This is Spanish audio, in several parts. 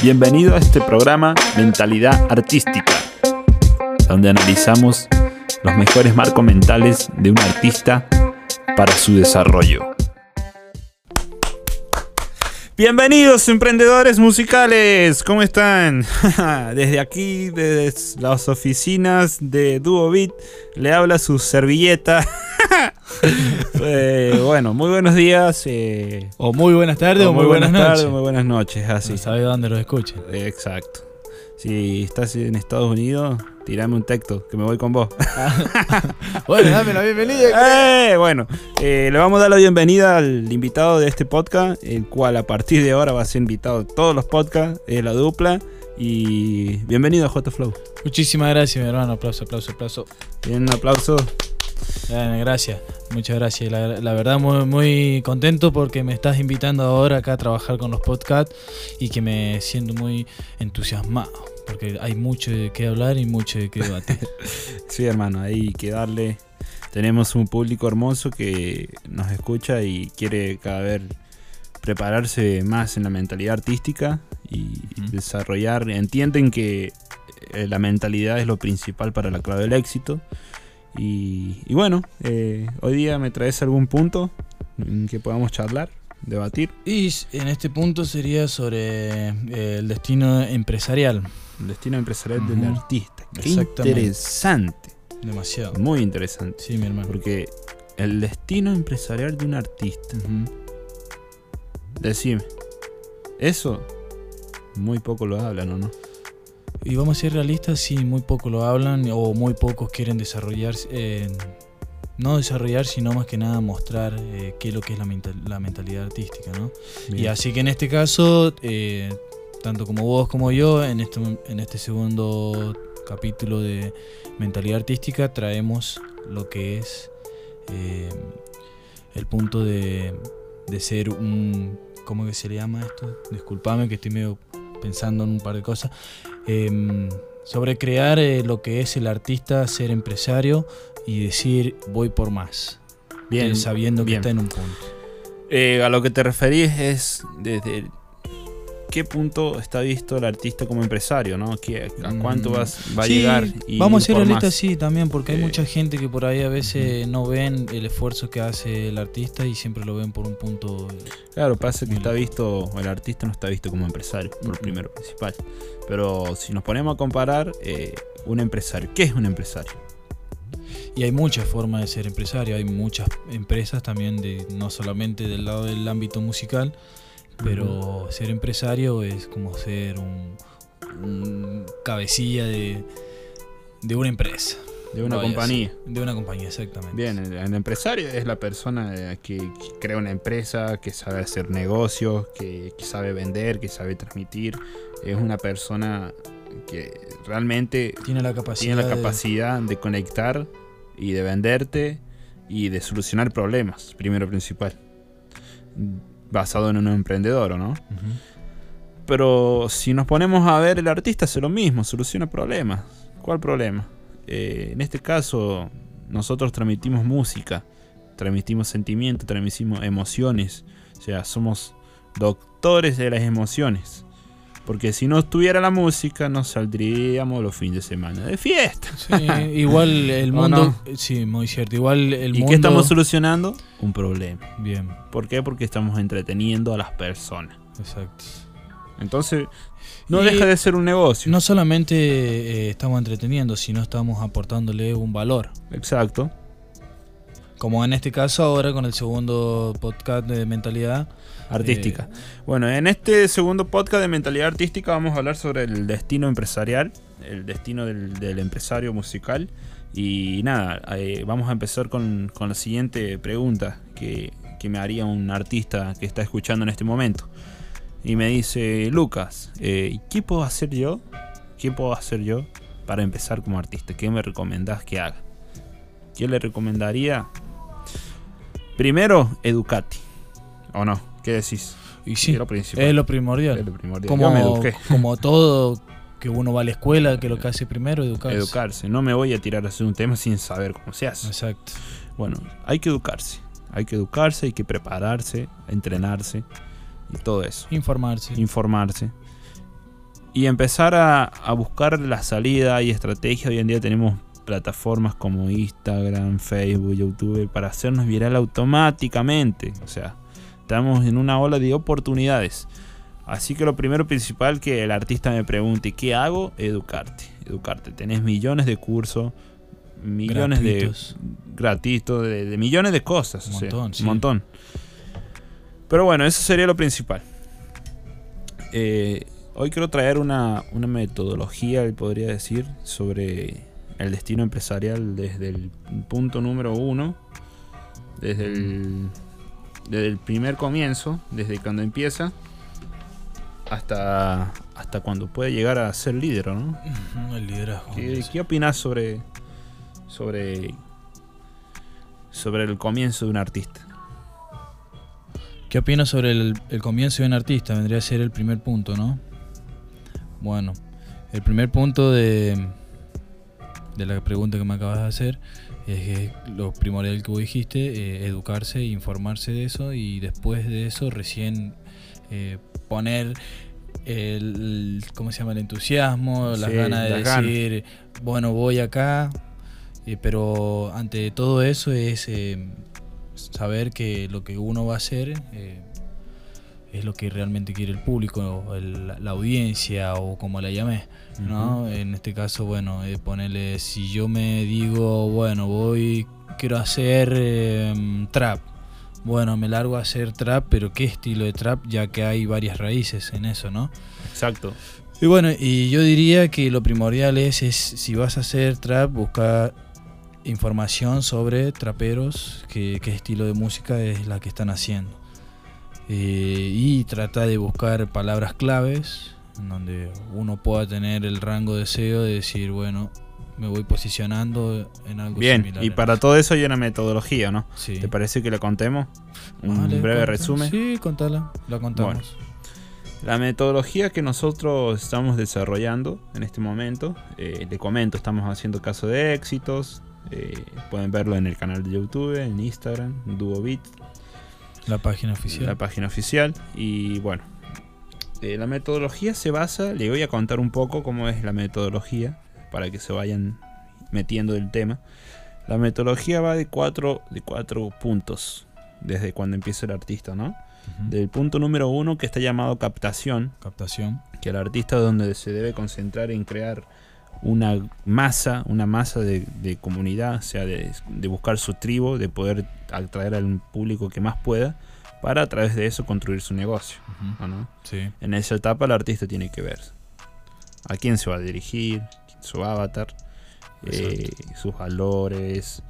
Bienvenido a este programa Mentalidad Artística, donde analizamos los mejores marcos mentales de un artista para su desarrollo. Bienvenidos emprendedores musicales, ¿cómo están? Desde aquí, desde las oficinas de Duo le habla su servilleta. Eh, bueno, muy buenos días. Eh, o muy buenas tardes o, muy, buenas, tardes, muy buenas noches. Así. No sabe dónde lo escuchen. exacto. Si estás en Estados Unidos, tirame un texto, que me voy con vos. bueno, dame la bienvenida. Eh, bueno, le vamos a dar la bienvenida al invitado de este podcast, el cual a partir de ahora va a ser invitado a todos los podcasts, de la dupla. Y bienvenido a JFlow. Muchísimas gracias, mi hermano. Aplauso, aplauso, aplauso. Bien, un aplauso. Gracias, muchas gracias. La, verdad, muy, muy contento porque me estás invitando ahora acá a trabajar con los podcasts y que me siento muy entusiasmado porque hay mucho de qué hablar y mucho de qué debatir. sí, hermano, hay que darle. Tenemos un público hermoso que nos escucha y quiere cada vez prepararse más en la mentalidad artística y desarrollar. Entienden que eh, la mentalidad es lo principal para la clave del éxito y, bueno, eh, hoy día me traes algún punto en que podamos charlar, debatir. Y en este punto sería sobre eh, el destino empresarial. El destino empresarial del artista. Qué interesante. Demasiado. Muy interesante. Sí, mi hermano. Porque el destino empresarial de un artista. Decime, eso muy poco lo hablan, ¿o no? Y vamos a ser realistas, sí, muy poco lo hablan o muy pocos quieren desarrollar, eh, no desarrollar, sino más que nada mostrar eh, qué es lo que es la, la mentalidad artística, ¿no? Y así que en este caso, eh, tanto como vos como yo, en este, en este segundo capítulo de mentalidad artística traemos lo que es el punto de, de ser un... ¿Cómo que se le llama esto? Disculpame que estoy medio pensando en un par de cosas. Em, sobre crear eh, lo que es el artista, ser empresario y decir voy por más. Bien, sabiendo que está en un punto. Eh, a lo que te referís es desde qué punto está visto el artista como empresario, ¿no? ¿A cuánto vas, va a llegar? vamos a ser realistas, sí, también, porque hay eh, mucha gente que por ahí a veces no ven el esfuerzo que hace el artista y siempre lo ven por un punto. Claro, pasa que está visto, el artista no está visto como empresario, por primero principal. Pero si nos ponemos a comparar, eh, un empresario, ¿qué es un empresario? Y hay muchas formas de ser empresario, hay muchas empresas también, de, no solamente del lado del ámbito musical, pero ser empresario es como ser un, cabecilla de, una empresa. De una compañía. De una compañía, exactamente. Bien, el, empresario es la persona que, crea una empresa, que sabe hacer negocios, que, sabe vender, que sabe transmitir. Es una persona que realmente tiene la capacidad, tiene la capacidad de... de conectar y de venderte y de solucionar problemas, primero principal basado en un emprendedor, ¿no? Pero si nos ponemos a ver, el artista hace lo mismo, soluciona problemas. ¿Cuál problema? Eh, en este caso, nosotros transmitimos música, transmitimos sentimientos, transmitimos emociones. O sea, somos doctores de las emociones. Porque si no estuviera la música, no saldríamos los fines de semana de fiesta. igual el mundo. Sí, muy cierto. Igual el ¿Y qué estamos solucionando? Un problema. Bien. ¿Por qué? Porque estamos entreteniendo a las personas. Exacto. Entonces, no deja de ser un negocio. No solamente eh, estamos entreteniendo, sino estamos aportándole un valor. Exacto. Como en este caso ahora con el segundo podcast de mentalidad artística. bueno, en este segundo podcast de mentalidad artística vamos a hablar sobre el destino empresarial, el destino del, empresario musical. Y nada, eh, vamos a empezar con, la siguiente pregunta que, me haría un artista que está escuchando en este momento. Y me dice, Lucas, eh, ¿qué puedo hacer yo? ¿Qué puedo hacer yo para empezar como artista? ¿Qué me recomendás que haga? ¿Qué le recomendaría? Primero, educate. ¿O no? ¿Qué decís? Y sí, es lo, primordial. Como, como todo que uno va a la escuela, que lo que hace primero, educarse. Educarse. No me voy a tirar a hacer un tema sin saber cómo se hace. Exacto. Bueno, hay que educarse. Hay que educarse, hay que prepararse, entrenarse y todo eso. Informarse. Informarse. y empezar a, a buscar la salida y estrategia. Hoy en día tenemos plataformas como Instagram, Facebook, YouTube para hacernos viral automáticamente. O sea, estamos en una ola de oportunidades. Así que lo primero principal que el artista me pregunte, ¿qué hago? Educarte. Educarte. Tenés millones de cursos, millones Gratuitos. de gratuitos, de, de millones de cosas. Un o sea, montón, sí. un montón. Pero bueno, eso sería lo principal. Eh, hoy quiero traer una, una metodología, podría decir, sobre el destino empresarial desde el punto número uno, desde el, desde el primer comienzo, desde cuando empieza, hasta, hasta cuando puede llegar a ser líder, ¿no? El liderazgo. ¿Qué, sí. qué opinas sobre, sobre, sobre el comienzo de un artista? ¿Qué opinas sobre el, el comienzo de un artista? Vendría a ser el primer punto, ¿no? Bueno, el primer punto de, de la pregunta que me acabas de hacer es que lo primordial que vos dijiste, eh, educarse, informarse de eso y después de eso recién eh, poner el, ¿cómo se llama? El entusiasmo, las Sí, ganas de las ganas. decir, bueno, voy acá, eh, pero ante todo eso es saber que lo que uno va a hacer es lo que realmente quiere el público, el- la audiencia o como la llamé. ¿no? En este caso, bueno, eh, ponerle, si yo me digo, bueno, voy, quiero hacer em, trap. Bueno, me largo a hacer trap, pero ¿qué estilo de trap? Ya que hay varias raíces en eso, ¿no? Exacto. Y bueno, y yo diría que lo primordial es, es si vas a hacer trap, buscar información sobre traperos, qué, qué estilo de música es la que están haciendo. Eh, y trata de buscar palabras claves en donde uno pueda tener el rango de SEO de decir, bueno, me voy posicionando en algo Bien, similar. y para todo eso hay una metodología, ¿no? Sí. ¿Te parece que la contemos? Un Vale, breve resumen. Sí, contala, la contamos. La metodología que nosotros estamos desarrollando en este momento, eh, le comento, estamos haciendo caso de éxitos. eh, pueden verlo en el canal de YouTube, en Instagram, DuoBit, La página oficial. la página oficial. Y bueno, eh, la metodología se basa, le voy a contar un poco cómo es la metodología para que se vayan metiendo el tema. La metodología va de cuatro, de cuatro puntos desde cuando empieza el artista, ¿no? Del punto número uno que está llamado captación, Captación. que el artista es donde se debe concentrar en crear una masa, una masa de, de comunidad, o sea, de, de buscar su tribu, de poder atraer al público que más pueda, para a través de eso construir su negocio. Ujú. ¿o no? Sí. En esa etapa el artista tiene que ver a quién se va a dirigir, su avatar, eh, sus valores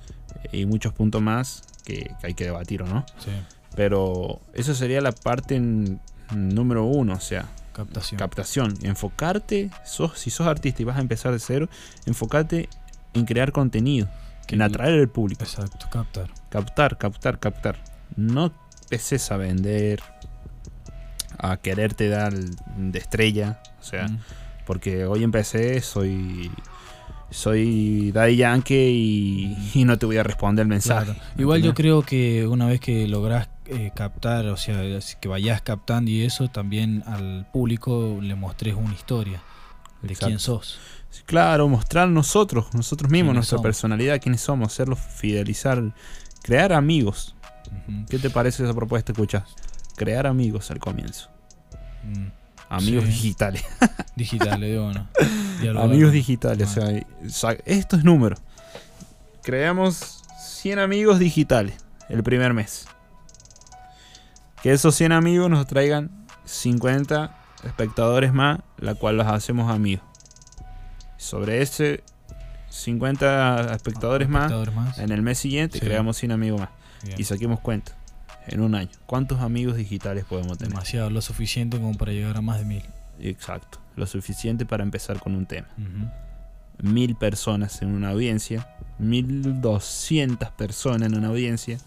eh, y muchos puntos más que, que hay que debatir, ¿o no? Sí. Pero eso sería la parte en- número uno, o sea, Captación. captación, enfocarte, sos, si sos artista y vas a empezar de cero, enfocarte en crear contenido, Que en atraer al público, Exacto, captar. captar, captar, captar. No empeces a vender, a quererte dar de estrella, o sea, Mm. porque hoy empecé, soy soy Daddy Yankee y, y no te voy a responder el mensaje. Claro. Igual yo creo que una vez que lográs eh, captar, o sea, que vayas captando y eso, también al público le mostrés una historia de Exacto. quién sos. Claro, mostrar nosotros, nosotros mismos, ¿Quiénes nuestra somos? personalidad, quiénes somos, hacerlos fidelizar, crear amigos. ¿Qué te parece esa propuesta? Escucha, crear amigos al comienzo. Mm. Amigos Sí. digitales. Digital, le digo, ¿no? Amigos digitales. Ah. O sea, sa- esto es número. Creamos 100 amigos digitales el primer mes. Que esos 100 amigos nos traigan 50 espectadores más, la cual los hacemos amigos. Sobre ese 50 espectadores más, en el mes siguiente Sí. creamos 100 amigos más. Bien. Y saquemos cuenta. En un año. ¿Cuántos amigos digitales podemos tener? Demasiado, lo suficiente como para llegar a más de mil. Exacto. Lo suficiente para empezar con un tema. Ujú. Mil personas en una audiencia. Mil doscientas personas en una audiencia.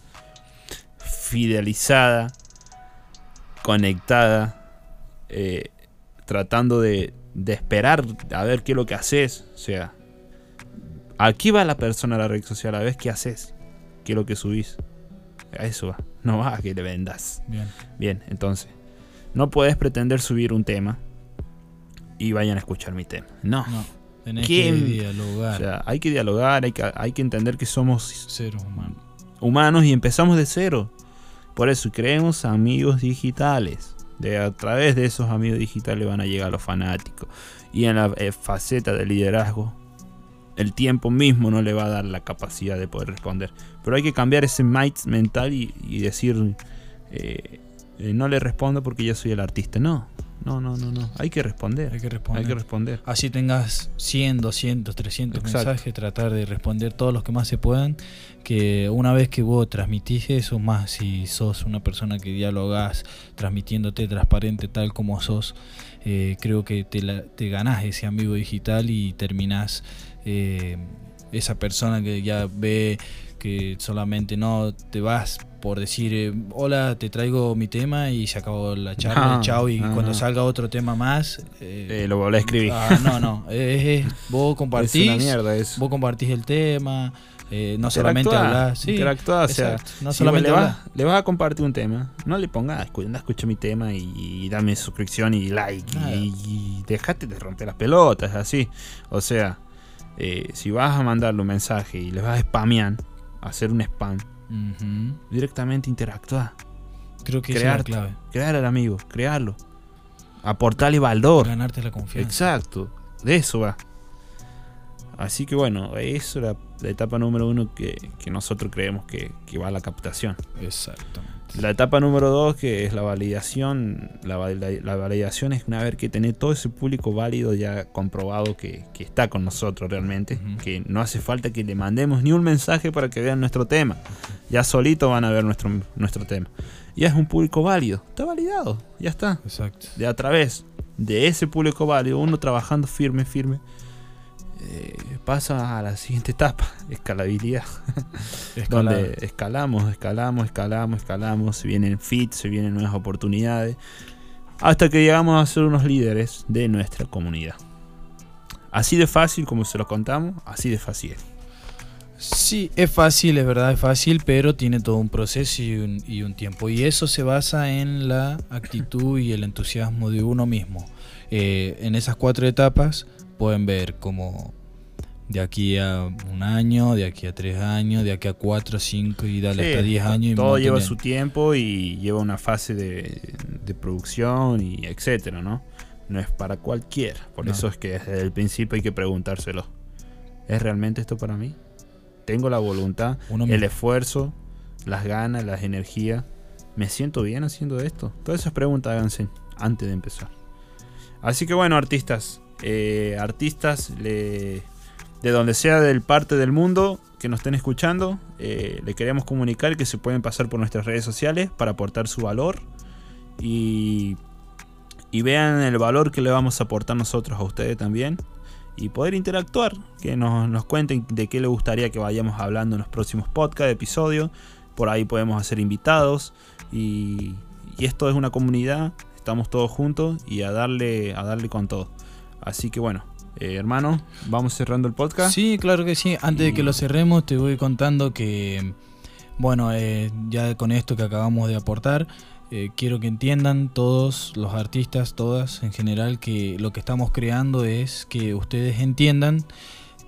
Fidelizada. Conectada. eh, tratando de, de esperar a ver qué es lo que haces. O sea. Aquí va la persona a la red social a ver qué haces. Qué es lo que subís. A eso va. No va a que le vendas. Bien. Bien, entonces, no puedes pretender subir un tema y vayan a escuchar mi tema. No. No, tenés que dialogar. O sea, hay que dialogar, hay que, hay que entender que somos seres humanos. humanos y empezamos de cero. Por eso creemos amigos digitales. De, a través de esos amigos digitales van a llegar los fanáticos. Y en la eh, faceta de liderazgo, el tiempo mismo no le va a dar la capacidad de poder responder. Pero hay que cambiar ese mind mental y, y decir, eh, eh, no le respondo porque yo soy el artista. No, no, no, no, no. Hay que responder. Hay que responder. Hay que responder. Así tengas 100, 200, 300 Exacto. mensajes, tratar de responder todos los que más se puedan. Que una vez que vos transmitís eso, más si sos una persona que dialogas, transmitiéndote transparente tal como sos, eh, creo que te, la- te ganás ese amigo digital y terminás eh, esa persona que ya ve que solamente no te vas por decir, eh, hola, te traigo mi tema y se acabó la charla, No, chao, y no, cuando no. salga otro tema más... eh, Eh, lo volví a escribir. Ah, no, no. Es, es- vos es compartís. una mierda eso. Vos compartís el tema. eh, no solamente hablar. Sí, interactúa, o sea, no si solamente le, vas, le vas a compartir un tema, no le pongas, anda, escucha mi tema y, y dame suscripción y like y, y dejate de romper las pelotas, así. O sea, eh, si vas a mandarle un mensaje y le vas a spamear, hacer un spam, directamente interactuar, Creo que esa es la clave. crear al amigo, crearlo, aportarle valor. Ganarte la confianza. Exacto, de eso va. Así que bueno, eso era la etapa número uno que, que nosotros creemos que, que va a la captación. Exactamente. La etapa número dos, que es la validación, la, val- la validación es una vez que tener todo ese público válido ya comprobado que, que está con nosotros realmente, que no hace falta que le mandemos ni un mensaje para que vean nuestro tema, ya solito van a ver nuestro, nuestro tema. Ya es un público válido, está validado, ya está. Exacto. De a través de ese público válido, uno trabajando firme, firme, eh, pasa a la siguiente etapa, escalabilidad donde escalamos, escalamos, escalamos, escalamos, se vienen fits, se vienen nuevas oportunidades, hasta que llegamos a ser unos líderes de nuestra comunidad. Así de fácil como se lo contamos, así de fácil. Sí, es fácil, es verdad, es fácil, pero tiene todo un proceso y un, y un tiempo. Y eso se basa en la actitud y el entusiasmo de uno mismo. Eh, en esas cuatro etapas pueden ver como de aquí a un año, de aquí a tres años, de aquí a cuatro, cinco y dale Sí, hasta diez años. y Todo lleva su tiempo y lleva una fase de, de producción y etcétera, ¿no? No es para cualquiera. Por No. eso es que desde el principio hay que preguntárselo. ¿Es realmente esto para mí? ¿Tengo la voluntad? Uno el mismo. esfuerzo, las ganas, las energías. ¿Me siento bien haciendo esto? Todas esas preguntas háganse antes de empezar. Así que bueno, artistas. Eh, artistas le- de donde sea del parte del mundo que nos estén escuchando, eh, le queremos comunicar que se pueden pasar por nuestras redes sociales para aportar su valor y, y vean el valor que le vamos a aportar nosotros a ustedes también y poder interactuar, que nos, nos cuenten de qué les gustaría que vayamos hablando en los próximos podcast, episodios. Por ahí podemos hacer invitados y, y esto es una comunidad, estamos todos juntos y a darle, a darle con todo. Así que bueno, eh, hermano, vamos cerrando el podcast. Sí, claro que sí. Antes de que lo cerremos, te voy contando que, bueno, eh, ya con esto que acabamos de aportar, eh, quiero que entiendan todos los artistas, todas en general, que lo que estamos creando es que ustedes entiendan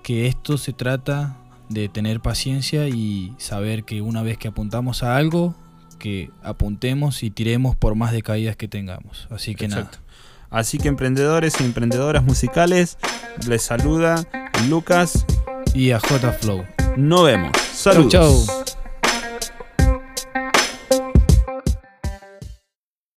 que esto se trata de tener paciencia y saber que una vez que apuntamos a algo, que apuntemos y tiremos por más de caídas que tengamos. Así que Exacto. Así que emprendedores y emprendedoras musicales, les saluda Lucas. Y a J Flow. Nos vemos. Chau, Saludos. chau.